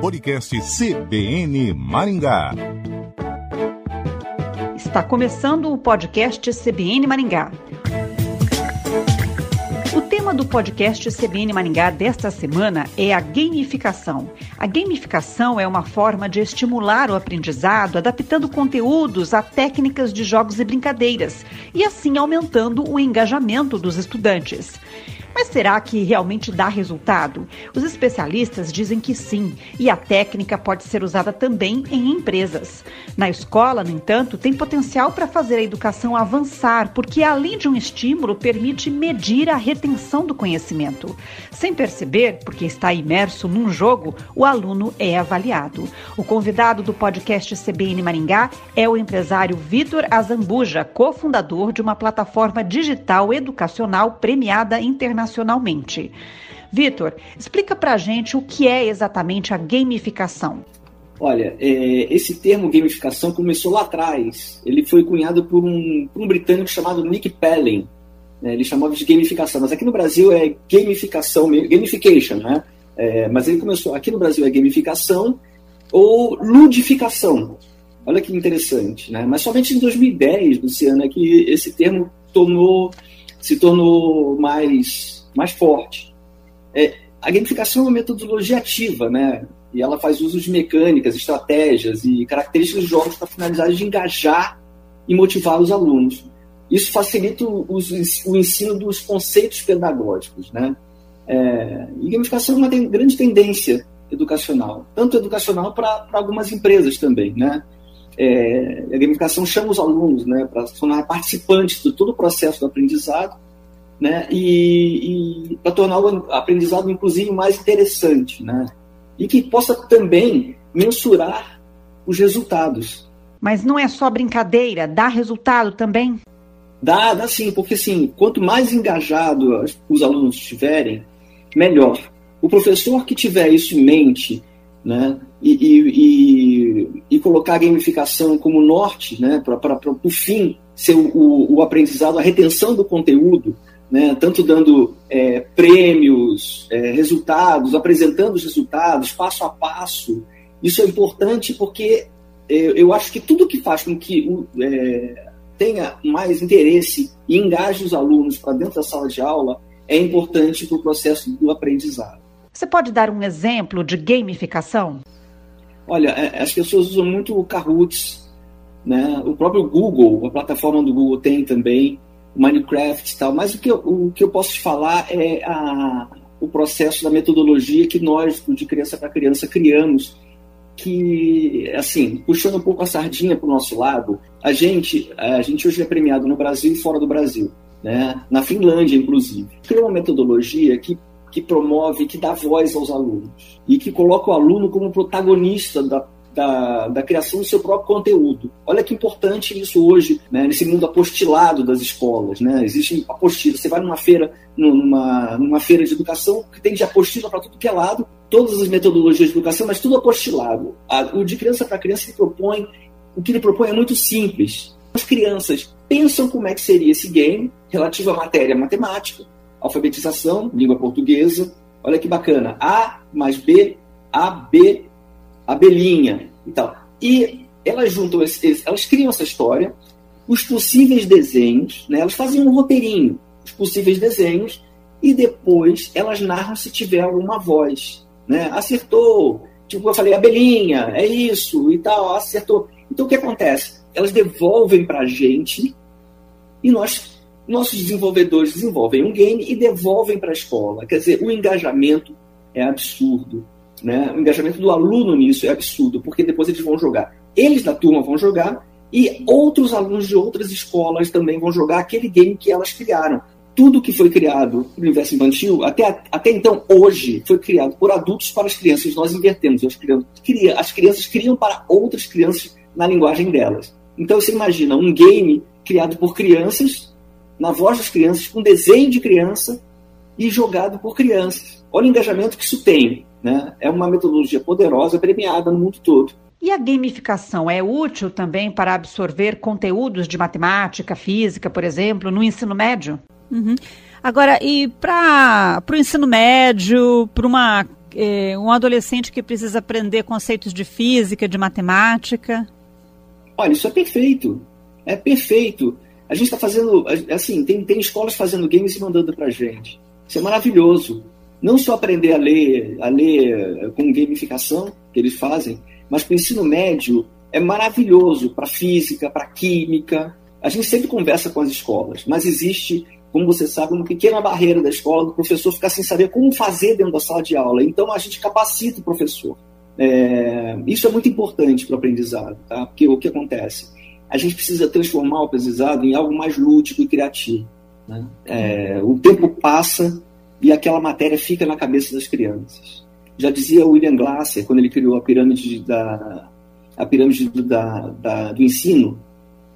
Podcast CBN Maringá. Está começando o podcast CBN Maringá. O tema do podcast CBN Maringá desta semana é a gamificação. A gamificação é uma forma de estimular o aprendizado, adaptando conteúdos a técnicas de jogos e brincadeiras, e assim aumentando o engajamento dos estudantes. Mas será que realmente dá resultado? Os especialistas dizem que sim, e a técnica pode ser usada também em empresas. Na escola, no entanto, tem potencial para fazer a educação avançar, porque além de um estímulo, permite medir a retenção do conhecimento. Sem perceber, porque está imerso num jogo, o aluno é avaliado. O convidado do podcast CBN Maringá é o empresário Vitor Azambuja, cofundador de uma plataforma digital educacional premiada internacionalmente internacionalmente. Vitor, explica para a gente o que é exatamente a gamificação. Olha, é, esse termo gamificação começou lá atrás. Ele foi cunhado por um, por um britânico chamado Nick Pellen. Né? Ele chamava de gamificação, mas aqui no Brasil é gamificação, gamification, né? É, mas ele começou, aqui no Brasil é gamificação ou ludificação. Olha que interessante, né? Mas somente em 2010, Luciana, é que esse termo tomou, se tornou mais mais forte. É, a gamificação é uma metodologia ativa, né? E ela faz uso de mecânicas, estratégias e características de jogos para finalidade de engajar e motivar os alunos. Isso facilita o, o ensino dos conceitos pedagógicos, né? É, e gamificação é uma grande tendência educacional, tanto educacional para algumas empresas também, né? É, a gamificação chama os alunos, né, para se tornar participantes de todo o processo do aprendizado né? E, e para tornar o aprendizado inclusive mais interessante, né? E que possa também mensurar os resultados. Mas não é só brincadeira, dá resultado também? Dá, dá sim, porque assim, quanto mais engajado os alunos estiverem, melhor. O professor que tiver isso em mente, né, e, e, e, colocar a gamificação como norte, né, para o fim ser o, o, o aprendizado, a retenção do conteúdo, né, tanto dando é, prêmios, é, resultados, apresentando os resultados, passo a passo. Isso é importante porque é, eu acho que tudo que faz com que é, tenha mais interesse e engaje os alunos para dentro da sala de aula é importante para o processo do aprendizado. Você pode dar um exemplo de gamificação? Olha, é, as pessoas usam muito o Kahoots, né? o próprio Google, a plataforma do Google tem também, Minecraft e tal, mas o que eu, o que eu posso te falar é a, o processo da metodologia que nós, de criança para criança, criamos, que, assim, puxando um pouco a sardinha para o nosso lado, a gente, a gente hoje é premiado no Brasil e fora do Brasil, né? na Finlândia, inclusive. Criou uma metodologia que que promove, que dá voz aos alunos e que coloca o aluno como protagonista da, da, da, criação do seu próprio conteúdo. Olha que importante isso hoje, né, nesse mundo apostilado das escolas. Né? Existe apostila. Você vai numa feira, numa, numa feira de educação que tem de apostila para tudo que é lado, todas as metodologias de educação, mas tudo apostilado. o de criança para criança ele propõe, o que ele propõe é muito simples. As crianças pensam como é que seria esse game relativo à matéria matemática, alfabetização, língua portuguesa. Olha que bacana. A mais B, A, B, abelhinha e tal. E elas juntam, elas criam essa história, os possíveis desenhos, né? elas fazem um roteirinho, os possíveis desenhos, e depois elas narram se tiver alguma voz. Né? Acertou, tipo, eu falei, abelhinha, é isso e tal, acertou. Então o que acontece? Elas devolvem para a gente e nós, nossos desenvolvedores desenvolvem um game e devolvem para a escola. Quer dizer, o engajamento é absurdo. Né? O engajamento do aluno nisso é absurdo, porque depois eles vão jogar. Eles da turma vão jogar e outros alunos de outras escolas também vão jogar aquele game que elas criaram. Tudo que foi criado no universo infantil, até, até então, hoje, foi criado por adultos para as crianças. Nós invertemos. As crianças, as crianças criam para outras crianças na linguagem delas. Então você imagina um game criado por crianças, na voz das crianças, com desenho de criança e jogado por crianças. Olha o engajamento que isso tem. Né? É uma metodologia poderosa, premiada no mundo todo. E a gamificação é útil também para absorver conteúdos de matemática, física, por exemplo, no ensino médio? Uhum. Agora, e para o ensino médio, para uma é, um adolescente que precisa aprender conceitos de física, de matemática? Olha, isso é perfeito. É perfeito. A gente está fazendo, assim, tem, tem escolas fazendo games e mandando para gente. Isso é maravilhoso. Não só aprender a ler, a ler com gamificação, que eles fazem, mas para o ensino médio é maravilhoso para física, para química. A gente sempre conversa com as escolas, mas existe, como você sabe, uma pequena barreira da escola do professor ficar sem saber como fazer dentro da sala de aula. Então a gente capacita o professor. É, isso é muito importante para o aprendizado, tá? Porque o que acontece? A gente precisa transformar o aprendizado em algo mais lúdico e criativo. Né? É, o tempo passa e aquela matéria fica na cabeça das crianças. Já dizia William Glasser, quando ele criou a pirâmide da, a pirâmide do, da, da, do ensino,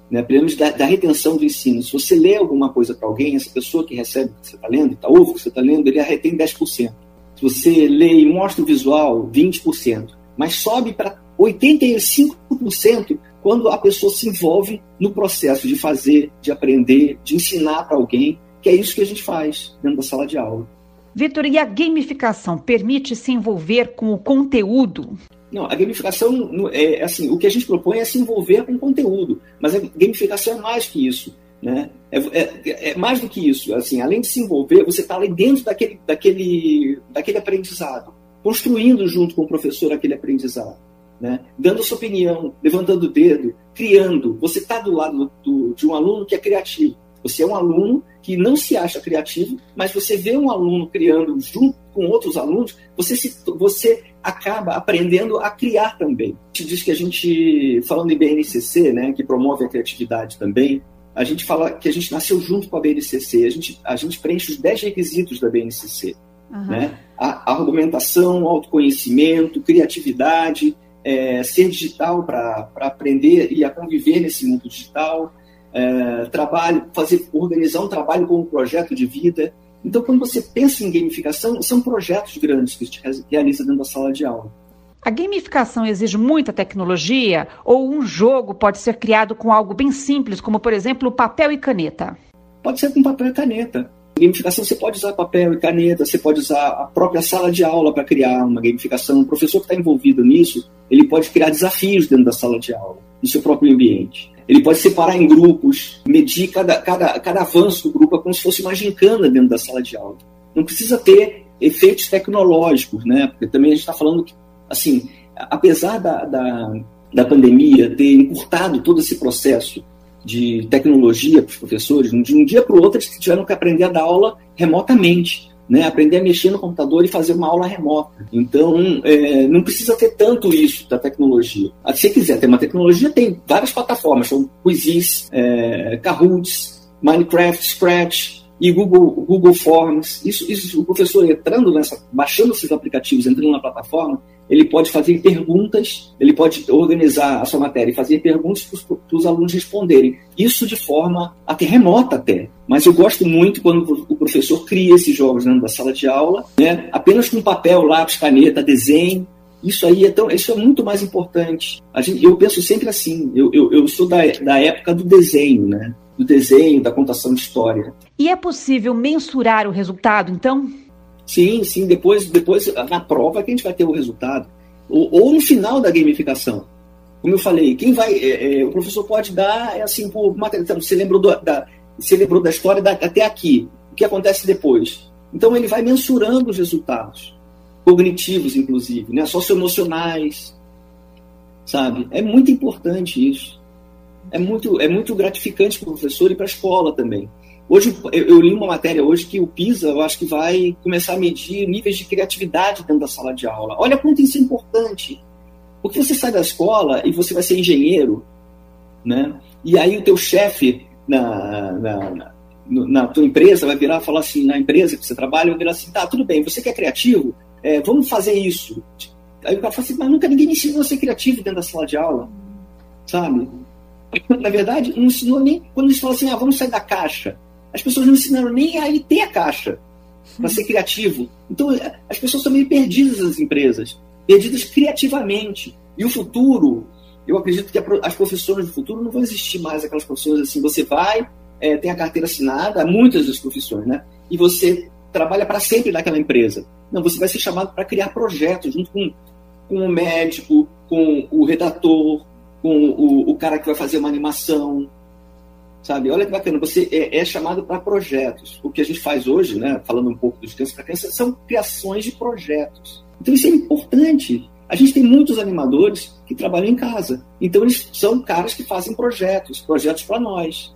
né, a pirâmide da, da, retenção do ensino. Se você lê alguma coisa para alguém, essa pessoa que recebe o que você está lendo, está ouve o que você está lendo, ele retém 10%. Se você lê e mostra o visual, 20%. Mas sobe para 85% quando a pessoa se envolve no processo de fazer, de aprender, de ensinar para alguém, que é isso que a gente faz dentro da sala de aula. Vitor, e a gamificação permite se envolver com o conteúdo? Não, a gamificação é assim, o que a gente propõe é se envolver com o conteúdo, mas a gamificação é mais que isso. Né? É, é, é, mais do que isso. Assim, além de se envolver, você está ali dentro daquele, daquele, daquele aprendizado, construindo junto com o professor aquele aprendizado, né? dando sua opinião, levantando o dedo, criando. Você está do lado do, de um aluno que é criativo. Você é um aluno que não se acha criativo, mas você vê um aluno criando junto com outros alunos, você, se, você acaba aprendendo a criar também. A gente diz que a gente, falando em BNCC, né, que promove a criatividade também, a gente fala que a gente nasceu junto com a BNCC, a gente, a gente preenche os 10 requisitos da BNCC. Uhum. Né? A, a, argumentação, autoconhecimento, criatividade, é, ser digital para aprender e a conviver nesse mundo digital, é, trabalho, fazer, organizar um trabalho como um projeto de vida. Então, quando você pensa em gamificação, são projetos grandes que a gente realiza dentro da sala de aula. A gamificação exige muita tecnologia ou um jogo pode ser criado com algo bem simples, como por exemplo papel e caneta? Pode ser com papel e caneta. Gamificação você pode usar papel e caneta, você pode usar a própria sala de aula para criar uma gamificação. O professor que está envolvido nisso, ele pode criar desafios dentro da sala de aula, no seu próprio ambiente. Ele pode separar em grupos, medir cada, cada, cada avanço do grupo, é como se fosse uma gincana dentro da sala de aula. Não precisa ter efeitos tecnológicos, né? Porque também a gente está falando que assim, apesar da, da, da pandemia ter encurtado todo esse processo de tecnologia para os professores, de um dia para o outro eles tiveram que aprender a dar aula remotamente. Né, aprender a mexer no computador e fazer uma aula remota. Então, é, não precisa ter tanto isso da tecnologia. Ah, se quiser ter uma tecnologia, tem várias plataformas, como Quizzes, é, Kahoots, Minecraft, Scratch, e Google, Google Forms. Isso, isso, o professor entrando nessa, baixando esses aplicativos, entrando na plataforma, ele pode fazer perguntas, ele pode organizar a sua matéria e fazer perguntas para os alunos responderem. Isso de forma até remota até. Mas eu gosto muito quando o professor cria esses jogos dentro da sala de aula, né? apenas com papel, lápis, caneta, desenho. Isso aí é, tão, isso é muito mais importante. Gente, eu penso sempre assim, eu, eu, eu sou da, da época do desenho, né? do desenho, da contação de história. E é possível mensurar o resultado, então? Sim, sim. Depois, depois na prova que a gente vai ter o resultado. Ou, ou no final da gamificação. Como eu falei, quem vai. É, é, o professor pode dar, é assim, por material. Então, você lembrou, do, da, você lembrou da história da, até aqui. O que acontece depois? Então ele vai mensurando os resultados. Cognitivos, inclusive, né? socioemocionais. Sabe? É muito importante isso é muito, é muito gratificante para o professor e para a escola também. Hoje, eu, eu, li uma matéria hoje que o PISA, eu acho que vai começar a medir níveis de criatividade dentro da sala de aula. Olha quanto isso é importante. Porque você sai da escola e você vai ser engenheiro, né? E aí o teu chefe na, na, na, na tua empresa vai virar e falar assim, na empresa que você trabalha, vai virar assim, tá, tudo bem, você que é criativo, é, vamos fazer isso. Aí o cara fala assim, mas nunca ninguém me ensinou a ser criativo dentro da sala de aula, sabe? Na verdade, não ensinou nem. Quando eles falam assim, ah, vamos sair da caixa, as pessoas não ensinaram nem a ter a caixa para ser criativo. Então, as pessoas estão meio perdidas nas empresas, perdidas criativamente. E o futuro, eu acredito que as profissões do futuro não vão existir mais aquelas profissões assim, você vai, é, tem a carteira assinada, muitas das profissões, né? E você trabalha para sempre naquela empresa. Não, você vai ser chamado para criar projetos junto com, com o médico, com o redator, com o, o cara que vai fazer uma animação, sabe? Olha que bacana, você é, é chamado para projetos. O que a gente faz hoje, né, falando um pouco dos crianças para criança, são criações de projetos. Então isso é importante. A gente tem muitos animadores que trabalham em casa. Então eles são caras que fazem projetos, projetos para nós.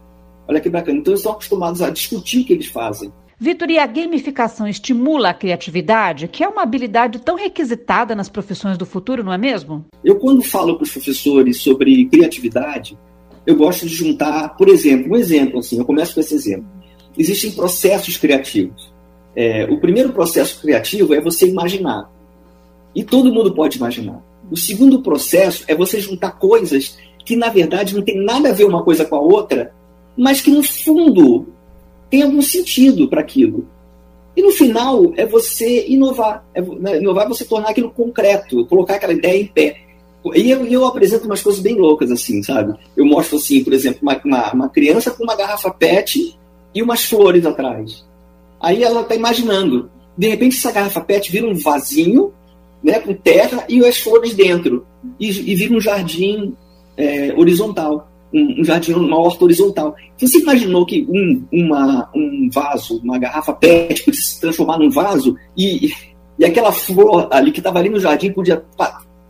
Olha que bacana. Então eles estão acostumados a discutir o que eles fazem. Vitor, e a gamificação estimula a criatividade, que é uma habilidade tão requisitada nas profissões do futuro, não é mesmo? Eu, quando falo para os professores sobre criatividade, eu gosto de juntar, por exemplo, um exemplo, assim, eu começo com esse exemplo. Existem processos criativos. É, o primeiro processo criativo é você imaginar. E todo mundo pode imaginar. O segundo processo é você juntar coisas que, na verdade, não tem nada a ver uma coisa com a outra, mas que, no fundo, tem algum sentido para aquilo. E no final é você inovar. É, né, inovar é você tornar aquilo concreto, colocar aquela ideia em pé. E eu, eu, apresento umas coisas bem loucas, assim, sabe? Eu mostro, assim, por exemplo, uma, uma, uma criança com uma garrafa PET e umas flores atrás. Aí ela está imaginando. De repente, essa garrafa PET vira um vasinho, né, com terra e as flores dentro. E, e vira um jardim é, horizontal. Um, um, jardim, uma horta horizontal. Você imaginou que um, uma, um vaso, uma garrafa PET, podia se transformar num vaso e, e aquela flor ali que estava ali no jardim podia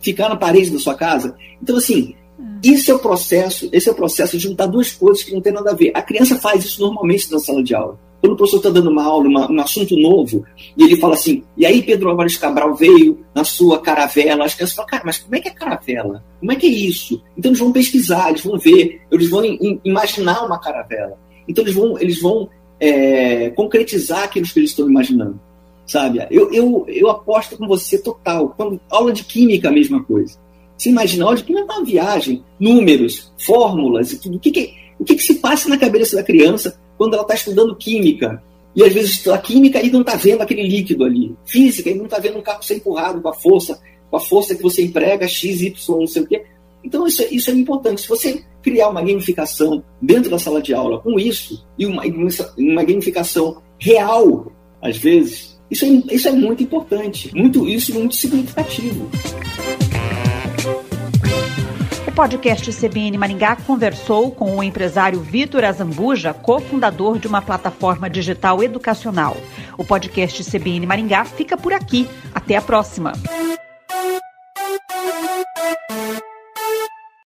ficar na parede da sua casa. Então, assim, isso é o processo, esse é o processo de juntar duas coisas que não tem nada a ver. A criança faz isso normalmente na sala de aula. Quando o professor está dando uma aula, uma, um assunto novo, e ele fala assim, e aí Pedro Álvares Cabral veio na sua caravela, as crianças falam, cara, mas como é que é caravela? Como é que é isso? Então eles vão pesquisar, eles vão ver, eles vão imaginar uma caravela. Então eles vão, eles vão é, concretizar aquilo que eles estão imaginando sabe? Eu, eu, eu aposto com você total. Quando, aula de química, a mesma coisa. Você imagina, aula de química é uma viagem, números, fórmulas e tudo. O que, que, o que, que se passa na cabeça da criança quando ela está estudando química? E às vezes a química e não está vendo aquele líquido ali. Física e não está vendo um carro ser empurrado com a força, com a força que você emprega, X, Y, não sei o quê. Então isso, é, isso é importante. Se você criar uma gamificação dentro da sala de aula com isso, e uma, uma gamificação real, às vezes, isso é, isso é muito importante, muito, isso é muito significativo. O podcast CBN Maringá conversou com o empresário Vitor Azambuja, cofundador de uma plataforma digital educacional. O podcast CBN Maringá fica por aqui. Até a próxima.